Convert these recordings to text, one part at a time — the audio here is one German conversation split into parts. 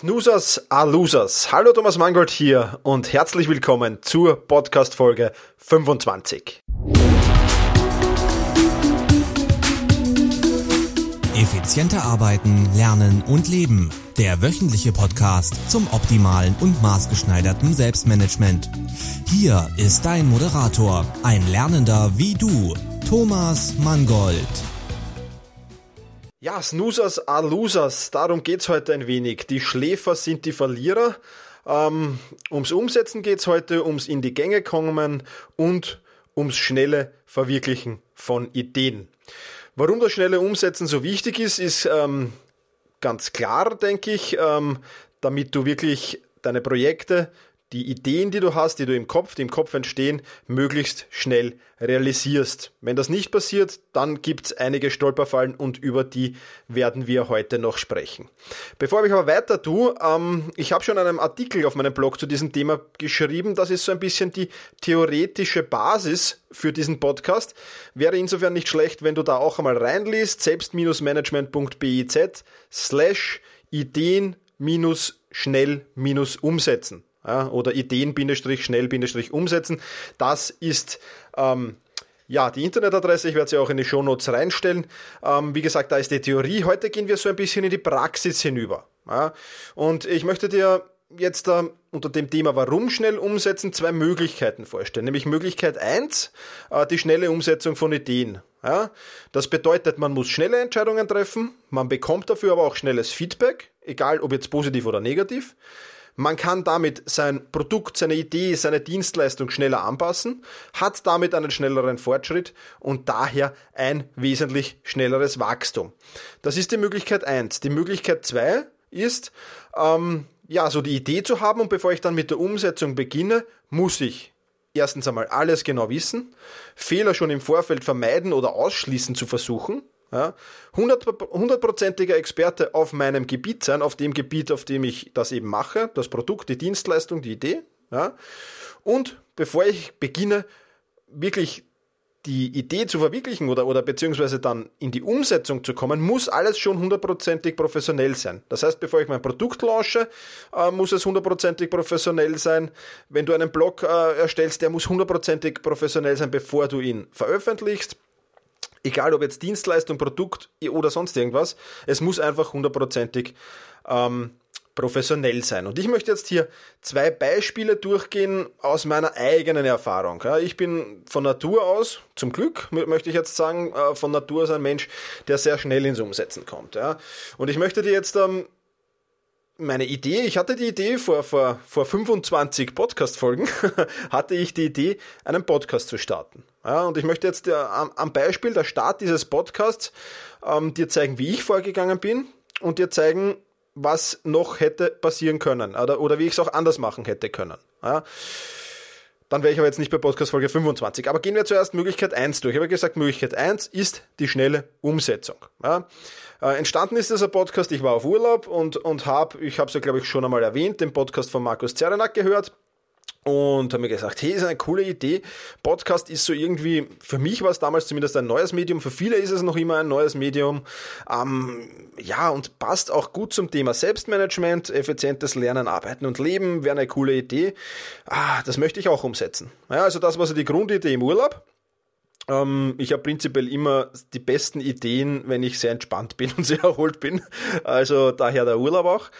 Snoozers are Losers. Hallo Thomas Mangold hier und herzlich willkommen zur Podcast Folge 25. Effizienter arbeiten, lernen und leben. Der wöchentliche Podcast zum optimalen und maßgeschneiderten Selbstmanagement. Hier ist dein Moderator, ein Lernender wie du, Thomas Mangold. Ja, Snoozers are Losers, darum geht's heute ein wenig. Die Schläfer sind die Verlierer. Ähm, ums Umsetzen geht's heute, ums in die Gänge kommen und ums schnelle Verwirklichen von Ideen. Warum das schnelle Umsetzen so wichtig ist, ist ähm, ganz klar, denke ich, ähm, damit du wirklich deine Projekte die Ideen, die du hast, die du im Kopf, die im Kopf entstehen, möglichst schnell realisierst. Wenn das nicht passiert, dann gibt's einige Stolperfallen und über die werden wir heute noch sprechen. Bevor ich aber weiter tue, ähm, ich habe schon einen Artikel auf meinem Blog zu diesem Thema geschrieben. Das ist so ein bisschen die theoretische Basis für diesen Podcast. Wäre insofern nicht schlecht, wenn du da auch einmal reinliest, selbst-management.biz slash Ideen schnell umsetzen ja, oder Ideen-schnell-umsetzen. Das ist ähm, ja, die Internetadresse, ich werde sie auch in die Shownotes reinstellen. Ähm, wie gesagt, da ist die Theorie. Heute gehen wir so ein bisschen in die Praxis hinüber. Ja? Und ich möchte dir jetzt äh, unter dem Thema Warum schnell umsetzen zwei Möglichkeiten vorstellen. Nämlich Möglichkeit eins äh, die schnelle Umsetzung von Ideen. Ja? Das bedeutet, man muss schnelle Entscheidungen treffen, man bekommt dafür aber auch schnelles Feedback, egal ob jetzt positiv oder negativ. Man kann damit sein Produkt, seine Idee, seine Dienstleistung schneller anpassen, hat damit einen schnelleren Fortschritt und daher ein wesentlich schnelleres Wachstum. Das ist die Möglichkeit eins. Die Möglichkeit zwei ist, ähm, ja, so die Idee zu haben und bevor ich dann mit der Umsetzung beginne, muss ich erstens einmal alles genau wissen, Fehler schon im Vorfeld vermeiden oder ausschließen zu versuchen, ja, hundertprozentiger Experte auf meinem Gebiet sein, auf dem Gebiet, auf dem ich das eben mache, das Produkt, die Dienstleistung, die Idee. Ja, und bevor ich beginne, wirklich die Idee zu verwirklichen oder, oder beziehungsweise dann in die Umsetzung zu kommen, muss alles schon hundertprozentig professionell sein. Das heißt, bevor ich mein Produkt launche, äh, muss es hundertprozentig professionell sein. Wenn du einen Blog äh, erstellst, der muss hundertprozentig professionell sein, bevor du ihn veröffentlichst egal ob jetzt Dienstleistung, Produkt oder sonst irgendwas, es muss einfach hundertprozentig ähm, professionell sein. Und ich möchte jetzt hier zwei Beispiele durchgehen aus meiner eigenen Erfahrung. Ich bin von Natur aus, zum Glück möchte ich jetzt sagen, äh, von Natur aus ein Mensch, der sehr schnell ins Umsetzen kommt. Und ich möchte dir jetzt ähm, meine Idee, ich hatte die Idee vor, vor, vor 25 Podcast-Folgen, hatte ich die Idee, einen Podcast zu starten. Ja, und ich möchte jetzt der, am, am, Beispiel der Start dieses Podcasts ähm, dir zeigen, wie ich vorgegangen bin und dir zeigen, was noch hätte passieren können oder, oder wie ich es auch anders machen hätte können. Ja. Dann wäre ich aber jetzt nicht bei Podcast Folge 25. Aber gehen wir zuerst Möglichkeit 1 durch. Ich habe gesagt, Möglichkeit 1 ist die schnelle Umsetzung. Ja. Äh, entstanden ist dieser Podcast, ich war auf Urlaub und, und habe, ich habe es ja glaube ich schon einmal erwähnt, den Podcast von Markus Zerenak gehört und habe mir gesagt, hey, ist eine coole Idee. Podcast ist so irgendwie, für mich war es damals zumindest ein neues Medium, für viele ist es noch immer ein neues Medium. Ähm, ja, und passt auch gut zum Thema Selbstmanagement, effizientes Lernen, Arbeiten und Leben, wäre eine coole Idee. Ah, das möchte ich auch umsetzen. Ja, also das war so die Grundidee im Urlaub. Ähm, ich habe prinzipiell immer die besten Ideen, wenn ich sehr entspannt bin und sehr erholt bin. Also daher der Urlaub auch.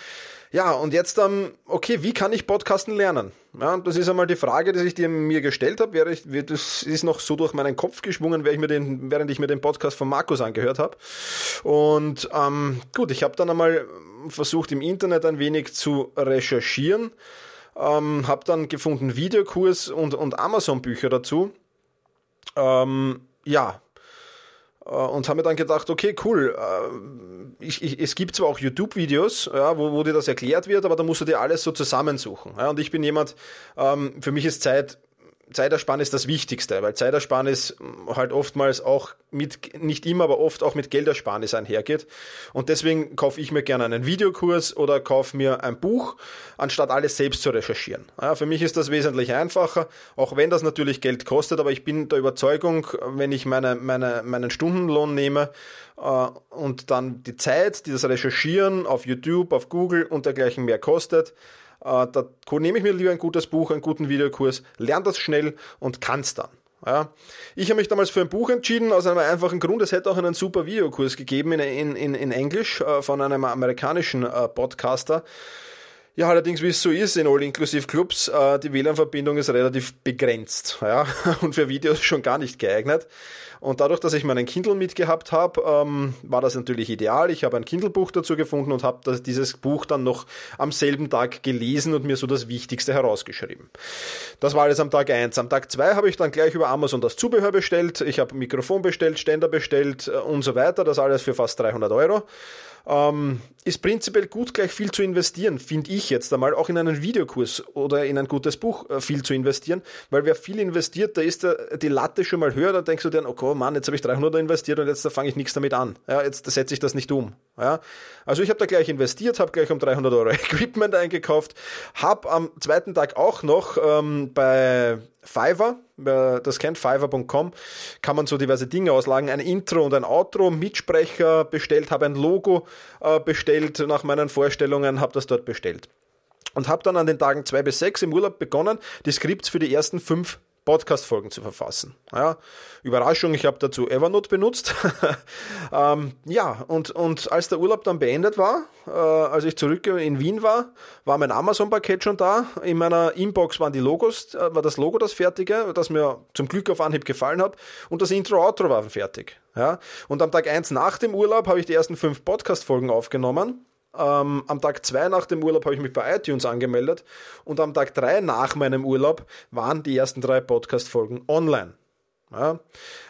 Ja, und jetzt, ähm, okay, wie kann ich Podcasten lernen? Ja, das ist einmal die Frage, die ich dir mir gestellt habe. Wäre ich, das ist noch so durch meinen Kopf geschwungen, während ich mir den, während ich mir den Podcast von Markus angehört habe. Und ähm, gut, ich habe dann einmal versucht, im Internet ein wenig zu recherchieren. Ähm, habe dann gefunden Videokurs und, und Amazon-Bücher dazu. Ähm, ja, und habe mir dann gedacht, okay, cool, äh, ich, ich, es gibt zwar auch YouTube-Videos, ja, wo, wo dir das erklärt wird, aber da musst du dir alles so zusammensuchen. Ja, und ich bin jemand, ähm, für mich ist Zeit Zeitersparnis das Wichtigste, weil Zeitersparnis halt oftmals auch mit, nicht immer, aber oft auch mit Geldersparnis einhergeht. Und deswegen kaufe ich mir gerne einen Videokurs oder kaufe mir ein Buch, anstatt alles selbst zu recherchieren. Ja, für mich ist das wesentlich einfacher, auch wenn das natürlich Geld kostet, aber ich bin der Überzeugung, wenn ich meine, meine, meinen Stundenlohn nehme äh, und dann die Zeit, die das Recherchieren auf YouTube, auf Google und dergleichen mehr kostet, da nehme ich mir lieber ein gutes Buch, einen guten Videokurs, lerne das schnell und kann es dann. Ja. Ich habe mich damals für ein Buch entschieden, aus einem einfachen Grund. Es hätte auch einen super Videokurs gegeben in, in, in Englisch äh, von einem amerikanischen äh, Podcaster. Ja, allerdings, wie es so ist in All-Inclusive-Clubs, äh, die WLAN-Verbindung ist relativ begrenzt ja, und für Videos schon gar nicht geeignet. Und dadurch, dass ich meinen Kindle mitgehabt habe, ähm, war das natürlich ideal. Ich habe ein Kindle-Buch dazu gefunden und habe dieses Buch dann noch am selben Tag gelesen und mir so das Wichtigste herausgeschrieben. Das war alles am Tag eins. Am Tag zwei habe ich dann gleich über Amazon das Zubehör bestellt. Ich habe Mikrofon bestellt, Ständer bestellt äh, und so weiter. Das alles für fast 300 Euro. Ähm, ist prinzipiell gut, gleich viel zu investieren, finde ich jetzt einmal, auch in einen Videokurs oder in ein gutes Buch äh, viel zu investieren, weil wer viel investiert, da ist die Latte schon mal höher, dann denkst du dir, okay, Mann, jetzt habe ich 300 investiert und jetzt fange ich nichts damit an. Ja, jetzt setze ich das nicht um. Ja, also ich habe da gleich investiert, habe gleich um 300 Euro Equipment eingekauft, habe am zweiten Tag auch noch ähm, bei Fiverr, das kennt, fiverr.com, kann man so diverse Dinge auslagen. Ein Intro und ein Outro, Mitsprecher bestellt, habe ein Logo äh, bestellt nach meinen Vorstellungen, habe das dort bestellt. Und habe dann an den Tagen zwei bis sechs im Urlaub begonnen, die Skripts für die ersten fünf Podcast-Folgen zu verfassen. Ja, Überraschung, ich habe dazu Evernote benutzt. ähm, ja, und, und als der Urlaub dann beendet war, äh, als ich zurück in Wien war, war mein Amazon-Paket schon da. In meiner Inbox waren die Logos, äh, war das Logo das fertige, das mir zum Glück auf Anhieb gefallen hat, und das Intro-Outro war fertig. Ja, und am Tag 1 nach dem Urlaub habe ich die ersten fünf Podcast-Folgen aufgenommen ähm, am Tag 2 nach dem Urlaub habe ich mich bei iTunes angemeldet und am Tag 3 nach meinem Urlaub waren die ersten drei Podcast-Folgen online. Ja?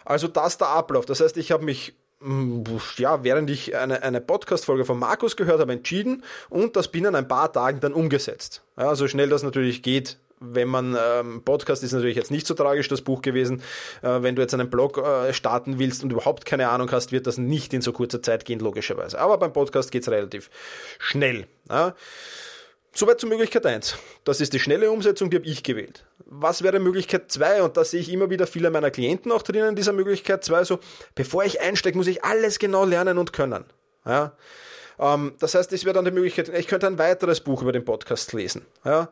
Also das der Ablauf. Das heißt, ich habe mich mm, ja, während ich eine, eine Podcast-Folge von Markus gehört habe, entschieden und das binnen ein paar Tagen dann umgesetzt. Ja, so schnell das natürlich geht, wenn man ähm, Podcast ist natürlich jetzt nicht so tragisch das Buch gewesen. Äh, wenn du jetzt einen Blog äh, starten willst und überhaupt keine Ahnung hast, wird das nicht in so kurzer Zeit gehen, logischerweise. Aber beim Podcast geht es relativ schnell. Ja. Soweit zur Möglichkeit 1. Das ist die schnelle Umsetzung, die habe ich gewählt. Was wäre Möglichkeit 2? Und da sehe ich immer wieder viele meiner Klienten auch drinnen in dieser Möglichkeit 2. So, bevor ich einsteige, muss ich alles genau lernen und können. Ja. Ähm, das heißt, es wäre dann die Möglichkeit, ich könnte ein weiteres Buch über den Podcast lesen. Ja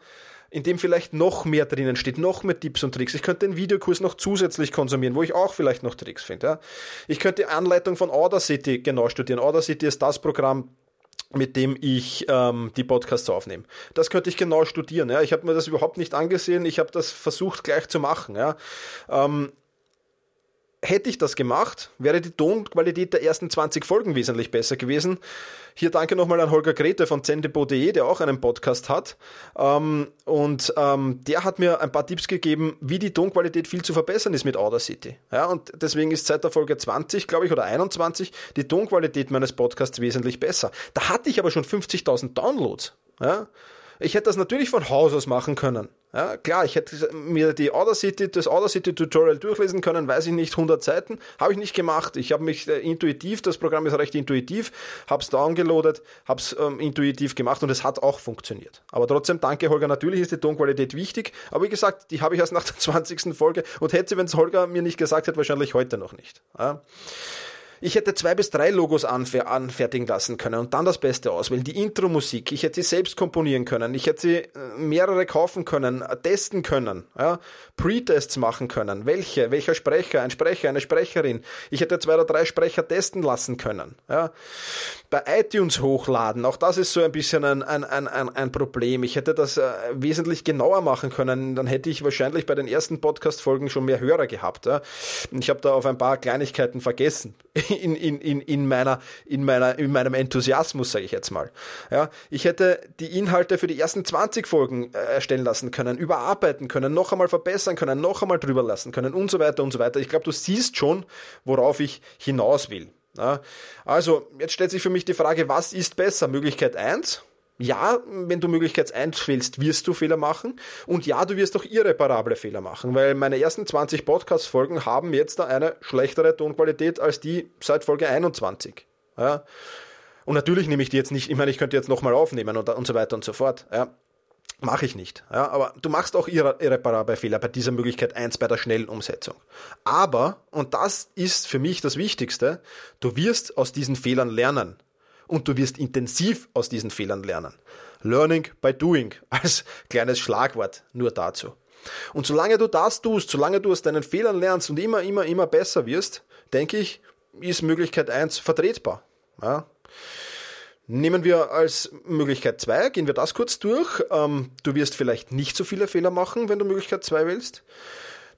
in dem vielleicht noch mehr drinnen steht, noch mehr Tipps und Tricks. Ich könnte den Videokurs noch zusätzlich konsumieren, wo ich auch vielleicht noch Tricks finde. Ja. Ich könnte die Anleitung von Audacity genau studieren. Audacity ist das Programm, mit dem ich ähm, die Podcasts aufnehme. Das könnte ich genau studieren. Ja. Ich habe mir das überhaupt nicht angesehen. Ich habe das versucht gleich zu machen. Ja. Ähm, Hätte ich das gemacht, wäre die Tonqualität der ersten 20 Folgen wesentlich besser gewesen. Hier danke nochmal an Holger Grete von zendebo.de, der auch einen Podcast hat. Ähm, und ähm, der hat mir ein paar Tipps gegeben, wie die Tonqualität viel zu verbessern ist mit Audacity. Ja, und deswegen ist seit der Folge 20, glaube ich, oder 21 die Tonqualität meines Podcasts wesentlich besser. Da hatte ich aber schon 50.000 Downloads. Ich hätte das natürlich von Haus aus machen können. Ja, klar, ich hätte mir die Audacity, das Audacity Tutorial durchlesen können, weiß ich nicht, 100 Seiten, habe ich nicht gemacht. Ich habe mich äh, intuitiv, das Programm ist recht intuitiv, habe es downgeloadet, habe es ähm, intuitiv gemacht und es hat auch funktioniert. Aber trotzdem, danke Holger, natürlich ist die Tonqualität wichtig, aber wie gesagt, die habe ich erst nach der 20. Folge und hätte sie, wenn es Holger mir nicht gesagt hätte, wahrscheinlich heute noch nicht. Ja. Ich hätte zwei bis drei Logos anfertigen lassen können und dann das Beste auswählen. Die Intro-Musik, ich hätte sie selbst komponieren können, ich hätte sie äh, mehrere kaufen können, äh, testen können, ja, Pre-Tests machen können. Welche, welcher Sprecher, ein Sprecher, eine Sprecherin. Ich hätte zwei oder drei Sprecher testen lassen können. Ja. Bei iTunes hochladen, auch das ist so ein bisschen ein, ein, ein, ein Problem. Ich hätte das äh, wesentlich genauer machen können, dann hätte ich wahrscheinlich bei den ersten Podcast-Folgen schon mehr Hörer gehabt. Ja. Ich habe da auf ein paar Kleinigkeiten vergessen in, in, in, in, meiner, in, meiner, in meinem Enthusiasmus, sage ich jetzt mal. Ja, ich hätte die Inhalte für die ersten 20 Folgen äh, erstellen lassen können, überarbeiten können, noch einmal verbessern können, noch einmal drüber lassen können und so weiter und so weiter. Ich glaube, du siehst schon, worauf ich hinaus will. Ja, also, jetzt stellt sich für mich die Frage, was ist besser? Möglichkeit 1, Ja, wenn du Möglichkeit 1 wählst, wirst du Fehler machen. Und ja, du wirst auch irreparable Fehler machen, weil meine ersten 20 Podcast-Folgen haben jetzt da eine schlechtere Tonqualität als die seit Folge 21. Ja. Und natürlich nehme ich die jetzt nicht, ich meine, ich könnte jetzt nochmal aufnehmen und, und so weiter und so fort. Ja. Mache ich nicht. Ja, aber du machst auch irreparable Fehler bei dieser Möglichkeit 1 bei der schnellen Umsetzung. Aber, und das ist für mich das Wichtigste, du wirst aus diesen Fehlern lernen und du wirst intensiv aus diesen Fehlern lernen. Learning by doing als kleines Schlagwort nur dazu. Und solange du das tust, solange du aus deinen Fehlern lernst und immer, immer, immer besser wirst, denke ich, ist Möglichkeit 1 vertretbar. Ja. Nehmen wir als Möglichkeit 2, gehen wir das kurz durch. Ähm, du wirst vielleicht nicht so viele Fehler machen, wenn du Möglichkeit 2 willst.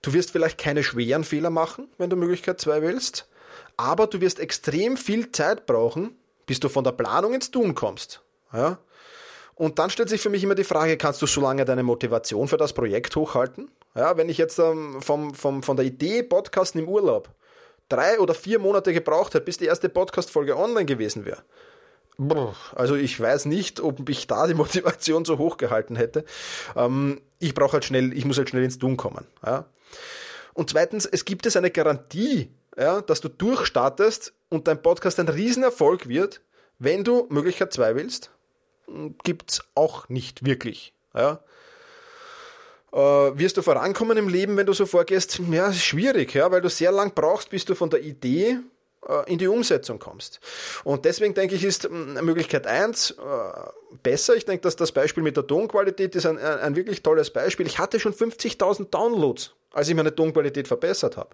Du wirst vielleicht keine schweren Fehler machen, wenn du Möglichkeit 2 willst. Aber du wirst extrem viel Zeit brauchen, bis du von der Planung ins Tun kommst. Ja? Und dann stellt sich für mich immer die Frage, kannst du so lange deine Motivation für das Projekt hochhalten? Ja, wenn ich jetzt ähm, vom, vom, von der Idee Podcasten im Urlaub drei oder vier Monate gebraucht hätte, bis die erste Podcast-Folge online gewesen wäre. Also ich weiß nicht, ob ich da die Motivation so hoch gehalten hätte. Ähm, ich brauche halt schnell, ich muss halt schnell ins Tun kommen. Ja? Und zweitens, es gibt es eine Garantie ja, dass du durchstartest und dein Podcast ein Riesenerfolg wird, wenn du Möglichkeit 2 willst, gibt es auch nicht wirklich. Ja. Äh, wirst du vorankommen im Leben, wenn du so vorgehst? Ja, ist schwierig, ja, weil du sehr lang brauchst, bis du von der Idee äh, in die Umsetzung kommst. Und deswegen denke ich, ist Möglichkeit 1 äh, besser. Ich denke, dass das Beispiel mit der Tonqualität ist ein, ein wirklich tolles Beispiel. Ich hatte schon 50.000 Downloads, als ich meine Tonqualität verbessert habe.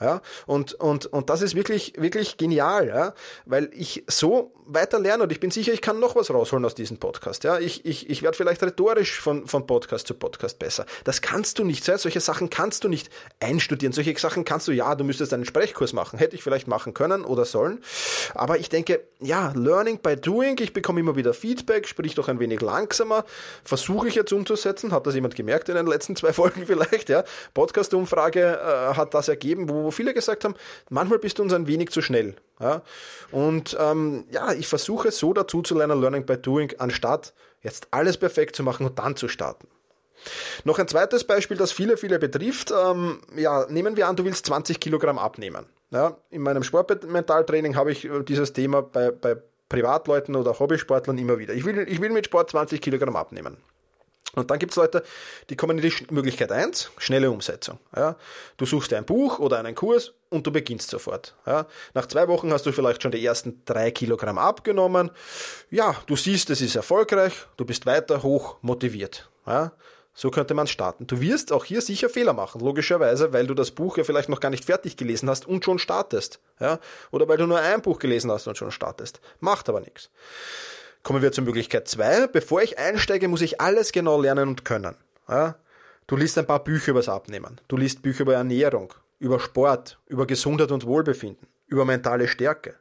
Ja? Und, und, und das ist wirklich, wirklich genial, ja? weil ich so weiter lerne und ich bin sicher, ich kann noch was rausholen aus diesem Podcast. Ja? Ich, ich, ich werde vielleicht rhetorisch von, von Podcast zu Podcast besser. Das kannst du nicht. Solche Sachen kannst du nicht einstudieren. Solche Sachen kannst du, ja, du müsstest einen Sprechkurs machen. Hätte ich vielleicht machen können oder sollen. Aber ich denke, ja, Learning by Doing, ich bekomme immer wieder Feedback, sprich doch ein wenig langsamer, versuche ich jetzt umzusetzen. Hat das jemand gemerkt in den letzten zwei Folgen vielleicht? Ja? Podcast-Umfrage äh, hat das ergeben, wo wo viele gesagt haben, manchmal bist du uns ein wenig zu schnell. Ja? Und ähm, ja, ich versuche so dazu zu lernen, Learning by Doing, anstatt jetzt alles perfekt zu machen und dann zu starten. Noch ein zweites Beispiel, das viele, viele betrifft. Ähm, ja, nehmen wir an, du willst 20 Kilogramm abnehmen. Ja, in meinem Sportmentaltraining habe ich äh, dieses Thema bei, bei Privatleuten oder Hobbysportlern immer wieder. Ich will, ich will mit Sport 20 Kilogramm abnehmen. Und dann gibt es Leute, die kommen in die Möglichkeit 1, schnelle Umsetzung. Ja. Du suchst ein Buch oder einen Kurs und du beginnst sofort. Ja. Nach zwei Wochen hast du vielleicht schon die ersten drei Kilogramm abgenommen. Ja, du siehst, es ist erfolgreich, du bist weiter hoch motiviert. Ja. So könnte man starten. Du wirst auch hier sicher Fehler machen, logischerweise, weil du das Buch ja vielleicht noch gar nicht fertig gelesen hast und schon startest. Ja. Oder weil du nur ein Buch gelesen hast und schon startest. Macht aber nichts. Kommen wir zur Möglichkeit 2. Bevor ich einsteige, muss ich alles genau lernen und können. Ja? Du liest ein paar Bücher übers Abnehmen. Du liest Bücher über Ernährung, über Sport, über Gesundheit und Wohlbefinden, über mentale Stärke.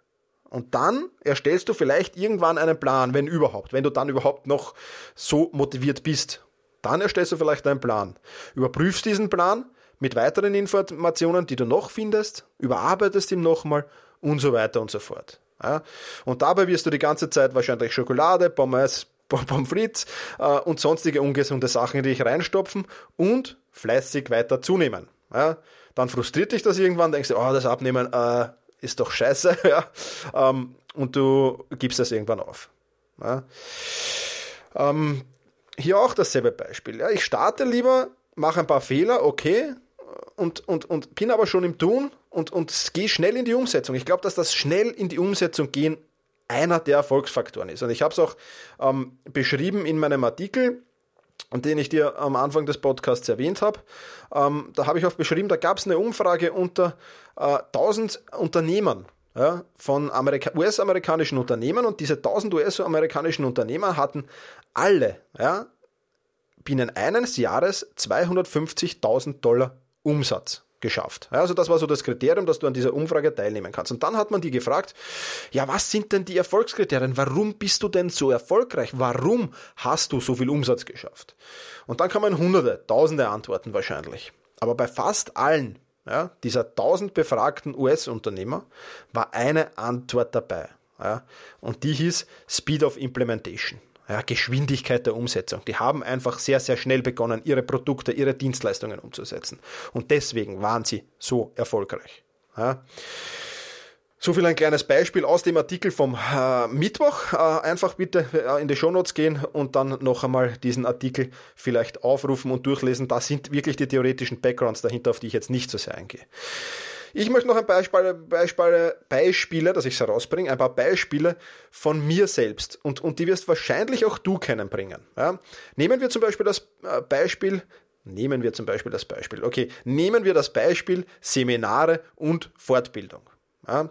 Und dann erstellst du vielleicht irgendwann einen Plan, wenn überhaupt, wenn du dann überhaupt noch so motiviert bist. Dann erstellst du vielleicht einen Plan. Überprüfst diesen Plan mit weiteren Informationen, die du noch findest, überarbeitest ihn nochmal und so weiter und so fort. Ja? Und dabei wirst du die ganze Zeit wahrscheinlich Schokolade, Pommes, Pommes frites äh, und sonstige ungesunde Sachen in dich reinstopfen und fleißig weiter zunehmen. Ja? Dann frustriert dich das irgendwann, denkst du, oh, das Abnehmen äh, ist doch scheiße, ja? Ähm, und du gibst das irgendwann auf. Ja? Ähm, hier auch dasselbe Beispiel. Ja? Ich starte lieber, mache ein paar Fehler, okay, und, und, und bin aber schon im Tun und, und gehe schnell in die Umsetzung. Ich glaube, dass das schnell in die Umsetzung gehen einer der Erfolgsfaktoren ist. Und ich habe es auch ähm, beschrieben in meinem Artikel, den ich dir am Anfang des Podcasts erwähnt habe. Ähm, da habe ich auch beschrieben, da gab es eine Umfrage unter äh, 1000 Unternehmern. Ja, von US-amerikanischen Unternehmen und diese 1000 US-amerikanischen Unternehmer hatten alle ja, binnen eines Jahres 250.000 Dollar Umsatz geschafft. also das war so das Kriterium, dass du an dieser Umfrage teilnehmen kannst. Und dann hat man die gefragt, ja, was sind denn die Erfolgskriterien? Warum bist du denn so erfolgreich? Warum hast du so viel Umsatz geschafft? Und dann kamen hunderte, tausende Antworten wahrscheinlich. Aber bei fast allen ja, dieser tausend befragten US-Unternehmer war eine Antwort dabei. Ja, und die hieß Speed of Implementation. Ja, Geschwindigkeit der Umsetzung. Die haben einfach sehr, sehr schnell begonnen, ihre Produkte, ihre Dienstleistungen umzusetzen. Und deswegen waren sie so erfolgreich. Ja. So viel ein kleines Beispiel aus dem Artikel vom äh, Mittwoch. Äh, einfach bitte äh, in die Shownotes gehen und dann noch einmal diesen Artikel vielleicht aufrufen und durchlesen. Da sind wirklich die theoretischen Backgrounds dahinter, auf die ich jetzt nicht so sehr eingehe. Ich möchte noch ein Beispiel, Beispiel, Beispiele, dass ich es herausbringe, ein paar Beispiele von mir selbst und, und die wirst wahrscheinlich auch du kennenbringen. Ja? Nehmen wir zum Beispiel das äh, Beispiel, nehmen wir zum Beispiel das Beispiel, okay, nehmen wir das Beispiel Seminare und Fortbildung. Ja?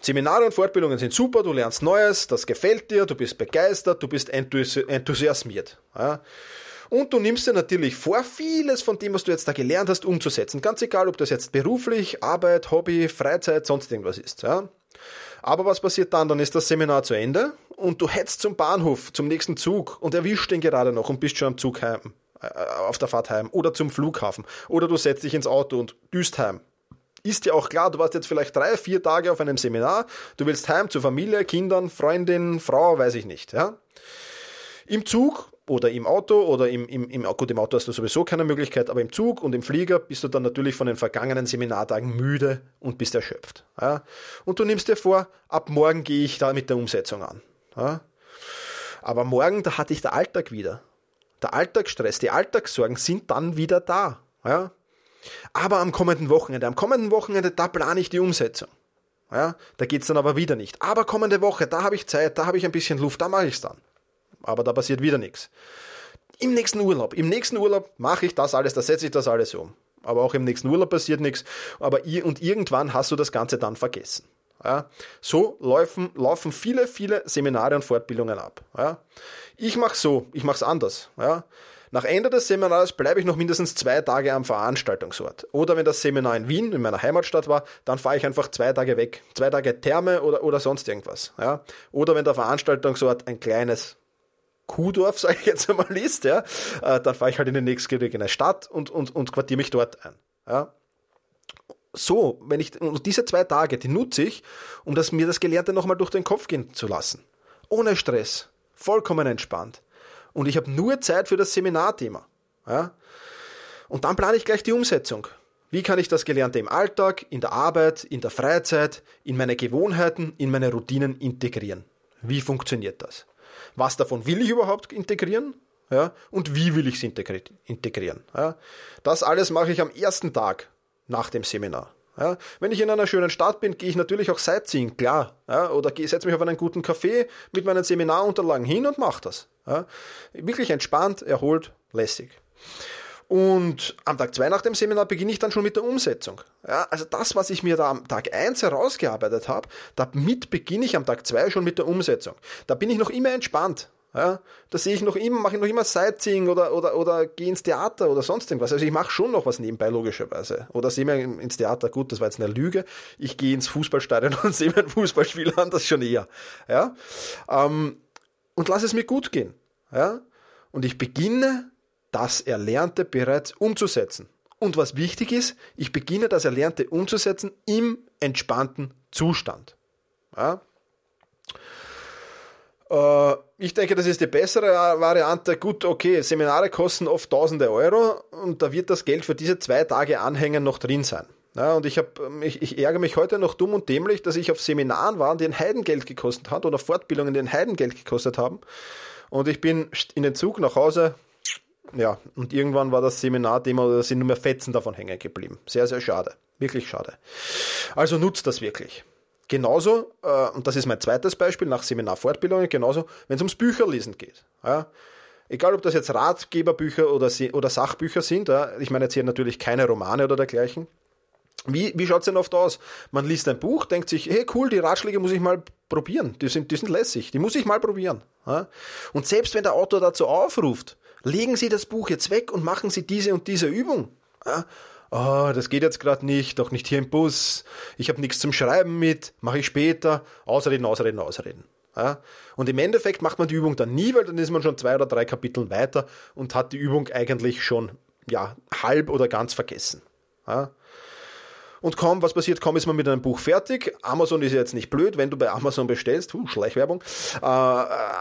Seminare und Fortbildungen sind super, du lernst Neues, das gefällt dir, du bist begeistert, du bist enthusiasmiert. Ja? Und du nimmst dir natürlich vor, vieles von dem, was du jetzt da gelernt hast, umzusetzen. Ganz egal, ob das jetzt beruflich, Arbeit, Hobby, Freizeit, sonst irgendwas ist. Ja? Aber was passiert dann? Dann ist das Seminar zu Ende und du hetzt zum Bahnhof, zum nächsten Zug und erwischt den gerade noch und bist schon am Zug heim, äh, auf der Fahrt heim oder zum Flughafen. Oder du setzt dich ins Auto und düst heim ist ja auch klar, du warst jetzt vielleicht drei, vier Tage auf einem Seminar, du willst heim zur Familie, Kindern, Freundin, Frau, weiß ich nicht, ja. Im Zug oder im Auto oder im, im, im, gut, im Auto hast du sowieso keine Möglichkeit, aber im Zug und im Flieger bist du dann natürlich von den vergangenen Seminartagen müde und bist erschöpft. Ja? Und du nimmst dir vor, ab morgen gehe ich da mit der Umsetzung an. Ja? Aber morgen, da hatte ich der Alltag wieder. Der Alltagsstress, die Alltagssorgen sind dann wieder da. Ja? Aber am kommenden Wochenende, am kommenden Wochenende, da plane ich die Umsetzung. Ja, da geht's dann aber wieder nicht. Aber kommende Woche, da habe ich Zeit, da habe ich ein bisschen Luft, da mache ich's dann. Aber da passiert wieder nichts. Im nächsten Urlaub, im nächsten Urlaub mache ich das alles, da setze ich das alles um. Aber auch im nächsten Urlaub passiert nichts. Aber und irgendwann hast du das Ganze dann vergessen. Ja, so laufen, laufen viele, viele Seminare und Fortbildungen ab. Ja, ich mache so, ich mache es anders. Ja, nach Ende des Seminars bleibe ich noch mindestens zwei Tage am Veranstaltungsort. Oder wenn das Seminar in Wien, in meiner Heimatstadt war, dann fahre ich einfach zwei Tage weg. Zwei Tage Therme oder, oder sonst irgendwas. Oder wenn der Veranstaltungsort ein kleines Kuhdorf, sage ich jetzt einmal, ist, ja, äh, dann fahre ich halt in die nächstgelegene Stadt und, und, und quartiere mich dort ein. Ja? So, wenn ich, und diese zwei Tage, die nutze ich, um das, mir das Gelernte nochmal durch den Kopf gehen zu lassen. Ohne Stress. Vollkommen entspannt und ich habe nur Zeit für das Seminarthema. Ja? Und dann plane ich gleich die Umsetzung. Wie kann ich das Gelernte im Alltag, in der Arbeit, in der Freizeit, in meine Gewohnheiten, in meine Routinen integrieren? Wie funktioniert das? Was davon will ich überhaupt integrieren? Ja? Und wie will ich es integrieren? Ja? Das alles mache ich am ersten Tag nach dem Seminar. Ja, wenn ich in einer schönen Stadt bin, gehe ich natürlich auch Sightseeing, klar. Ja, oder setze mich auf einen guten Café mit meinen Seminarunterlagen hin und mache das. Ja, wirklich entspannt, erholt, lässig. Und am Tag 2 nach dem Seminar beginne ich dann schon mit der Umsetzung. Ja, also das, was ich mir da am Tag 1 herausgearbeitet habe, damit beginne ich am Tag 2 schon mit der Umsetzung. Da bin ich noch immer entspannt. Ja, da sehe ich noch immer, mache ich noch immer Sightseeing oder, oder, oder gehe ins Theater oder sonst irgendwas. Also ich mache schon noch was nebenbei, logischerweise. Oder sehe mir ins Theater, gut, das war jetzt eine Lüge. Ich gehe ins Fußballstadion und sehe mir ein Fußballspiel an, das schon eher. Ja, ähm, und lass es mir gut gehen. Ja, und ich beginne, das Erlernte bereits umzusetzen. Und was wichtig ist, ich beginne das Erlernte umzusetzen im entspannten Zustand. Ja, äh, ich denke, das ist die bessere Variante. Gut, okay, Seminare kosten oft tausende Euro und da wird das Geld für diese zwei Tage Anhängen noch drin sein. Ja, und ich, hab, ich, ich ärgere mich heute noch dumm und dämlich, dass ich auf Seminaren war, die ein Heidengeld gekostet hat oder Fortbildungen, die ein Heidengeld gekostet haben. Und ich bin in den Zug nach Hause, ja, und irgendwann war das Seminarthema, da sind nur mehr Fetzen davon hängen geblieben. Sehr, sehr schade. Wirklich schade. Also nutzt das wirklich. Genauso, äh, und das ist mein zweites Beispiel nach Seminarfortbildungen, genauso, wenn es ums Bücherlesen geht. Ja. Egal, ob das jetzt Ratgeberbücher oder, oder Sachbücher sind, ja. ich meine jetzt hier natürlich keine Romane oder dergleichen. Wie, wie schaut es denn oft aus? Man liest ein Buch, denkt sich, hey cool, die Ratschläge muss ich mal probieren, die sind, die sind lässig, die muss ich mal probieren. Ja. Und selbst wenn der Autor dazu aufruft, legen Sie das Buch jetzt weg und machen Sie diese und diese Übung. Ja oh, das geht jetzt gerade nicht, doch nicht hier im Bus, ich habe nichts zum Schreiben mit, mache ich später, ausreden, ausreden, ausreden. Ja? Und im Endeffekt macht man die Übung dann nie, weil dann ist man schon zwei oder drei Kapitel weiter und hat die Übung eigentlich schon ja, halb oder ganz vergessen. Ja? Und kaum, was passiert, kaum ist man mit einem Buch fertig. Amazon ist jetzt nicht blöd, wenn du bei Amazon bestellst, uh, Schleichwerbung, äh,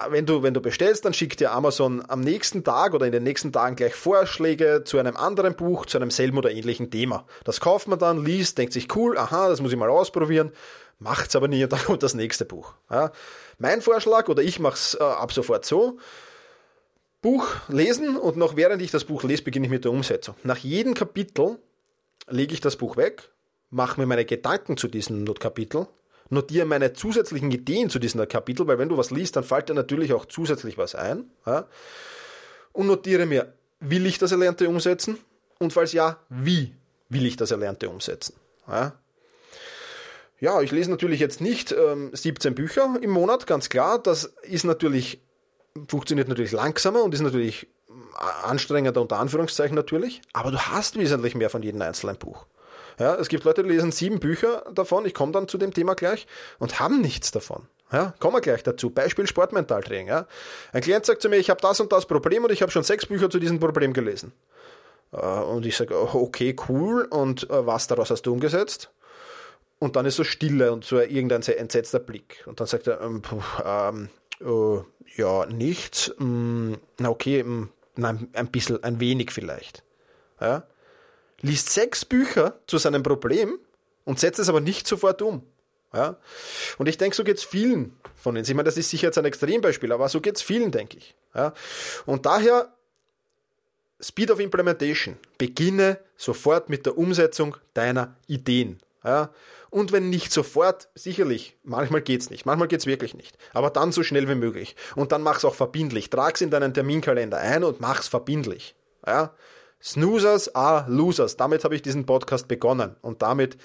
wenn, du, wenn du bestellst, dann schickt dir Amazon am nächsten Tag oder in den nächsten Tagen gleich Vorschläge zu einem anderen Buch, zu einem selben oder ähnlichen Thema. Das kauft man dann, liest, denkt sich, cool, aha, das muss ich mal ausprobieren, macht's aber nie und dann kommt das nächste Buch. Ja. Mein Vorschlag, oder ich mache es äh, ab sofort so, Buch lesen und noch während ich das Buch lese, beginne ich mit der Umsetzung. Nach jedem Kapitel lege ich das Buch weg, mache mir meine Gedanken zu diesem Kapitel, notiere meine zusätzlichen Ideen zu diesem Kapitel, weil wenn du was liest, dann fällt dir natürlich auch zusätzlich was ein. Ja? Und notiere mir, will ich das Erlernte umsetzen? Und falls ja, wie will ich das Erlernte umsetzen? Ja? Ja, ich lese natürlich jetzt nicht ähm, 17 Bücher im Monat, ganz klar. Das ist natürlich funktioniert natürlich langsamer und ist natürlich anstrengender unter Anführungszeichen natürlich, aber du hast wesentlich mehr von jedem einzelnen Buch. Ja, es gibt Leute, die lesen sieben Bücher davon, ich komme dann zu dem Thema gleich, und haben nichts davon. Ja, kommen wir gleich dazu. Beispiel Sportmentaltraining. Ja. Ein Klient sagt zu mir, ich habe das und das Problem und ich habe schon sechs Bücher zu diesem Problem gelesen. Äh, und ich sage, okay, cool, und äh, was daraus hast du umgesetzt? Und dann ist so Stille und so irgendein entsetzter Blick. Und dann sagt er, ähm, ähm, äh, ja, nichts. Mm, na okay, mm, na, ein bisschen, ein wenig vielleicht. Ja? Liest sechs Bücher zu seinem Problem und setzt es aber nicht sofort um. Ja? Und ich denke, so geht es vielen von uns. Ich meine, das ist sicher jetzt ein Extrembeispiel, aber so geht es vielen, denke ich. Ja? Und daher Speed of Implementation. Beginne sofort mit der Umsetzung deiner Ideen. Ja? Und wenn nicht sofort, sicherlich, manchmal geht's nicht, manchmal geht's wirklich nicht. Aber dann so schnell wie möglich. Und dann mach's auch verbindlich. Trag's in deinen Terminkalender ein und mach's verbindlich. Ja? Snoozers are Losers. Damit habe ich diesen Podcast begonnen. Und damit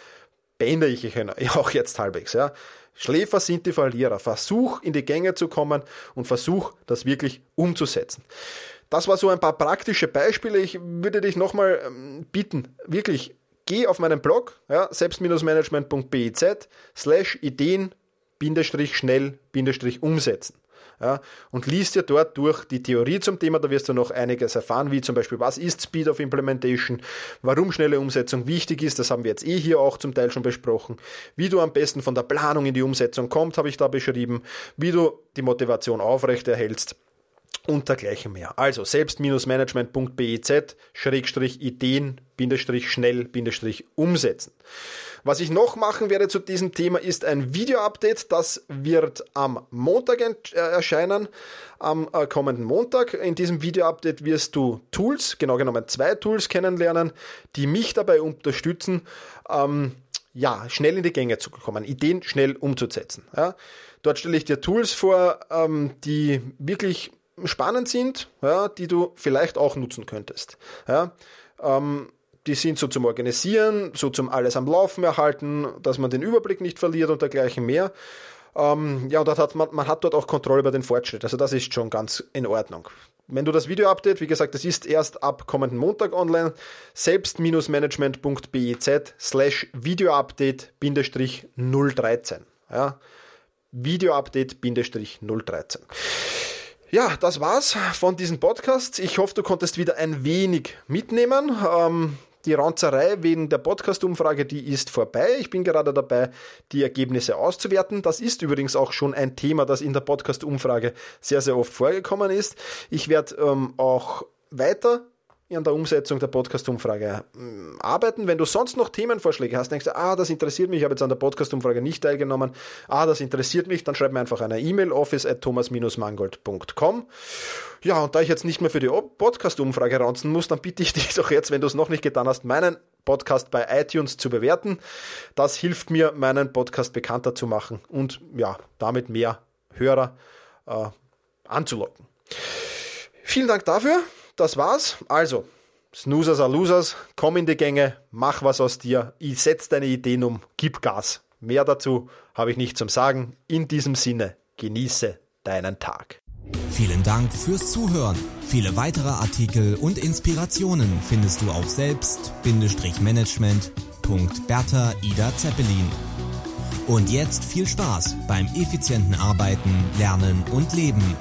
beende ich ihn auch jetzt halbwegs. Ja? Schläfer sind die Verlierer. Versuch in die Gänge zu kommen und versuch das wirklich umzusetzen. Das war so ein paar praktische Beispiele. Ich würde dich nochmal ähm, bitten, wirklich geh auf meinen Blog, ja, selbst-management.biz slash Ideen schnell umsetzen. Ja, und liest dir dort durch die Theorie zum Thema, da wirst du noch einiges erfahren, wie zum Beispiel, was ist Speed of Implementation, warum schnelle Umsetzung wichtig ist, das haben wir jetzt eh hier auch zum Teil schon besprochen, wie du am besten von der Planung in die Umsetzung kommst, habe ich da beschrieben, wie du die Motivation aufrechterhältst und dergleichen mehr. Also selbst-management.biz Schrägstrich Ideen Bindestrich schnell Bindestrich umsetzen. Was ich noch machen werde zu diesem Thema ist ein Video-Update. Das wird am Montag äh, erscheinen, am äh, kommenden Montag. In diesem Video-Update wirst du Tools, genau genommen zwei Tools kennenlernen, die mich dabei unterstützen, ähm, ja, schnell in die Gänge zu kommen, Ideen schnell umzusetzen. Ja. Dort stelle ich dir Tools vor, ähm, die wirklich spannend sind, ja, die du vielleicht auch nutzen könntest. Ja. Ähm, die sind so zum Organisieren, so zum alles am Laufen erhalten, dass man den Überblick nicht verliert und dergleichen mehr. Ähm, ja, und hat man, man hat dort auch Kontrolle über den Fortschritt. Also das ist schon ganz in Ordnung. Wenn du das Video-Update, wie gesagt, das ist erst ab kommenden Montag online, selbst-management.biz slash Video-Update-013. Ja, Video-Update-013. Ja, das war's von diesem Podcast. Ich hoffe, du konntest wieder ein wenig mitnehmen. Ähm, die Ranzerei wegen der Podcast-Umfrage, die ist vorbei. Ich bin gerade dabei, die Ergebnisse auszuwerten. Das ist übrigens auch schon ein Thema, das in der Podcast-Umfrage sehr, sehr oft vorgekommen ist. Ich werde ähm, auch weiter an der Umsetzung der Podcast-Umfrage hm, arbeiten. Wenn du sonst noch Themenvorschläge hast, denkst du, ah, das interessiert mich, ich habe jetzt an der Podcast-Umfrage nicht teilgenommen, ah, das interessiert mich, dann schreib mir einfach eine E-Mail, office at thomas-mangold.com. Ja, und da ich jetzt nicht mehr für die Podcast-Umfrage ranzen muss, dann bitte ich dich doch jetzt, wenn du es noch nicht getan hast, meinen Podcast bei iTunes zu bewerten. Das hilft mir, meinen Podcast bekannter zu machen und ja, damit mehr Hörer äh, anzulocken. Vielen Dank dafür das war's. Also, Snoozers are Losers, komm in die Gänge, mach was aus dir, ich setz deine Ideen um, gib Gas. Mehr dazu habe ich nicht zum Sagen. In diesem Sinne, genieße deinen Tag. Vielen Dank fürs Zuhören. Viele weitere Artikel und Inspirationen findest du auf selbst-management.bertha Ida Zeppelin. Und jetzt viel Spaß beim effizienten Arbeiten, Lernen und Leben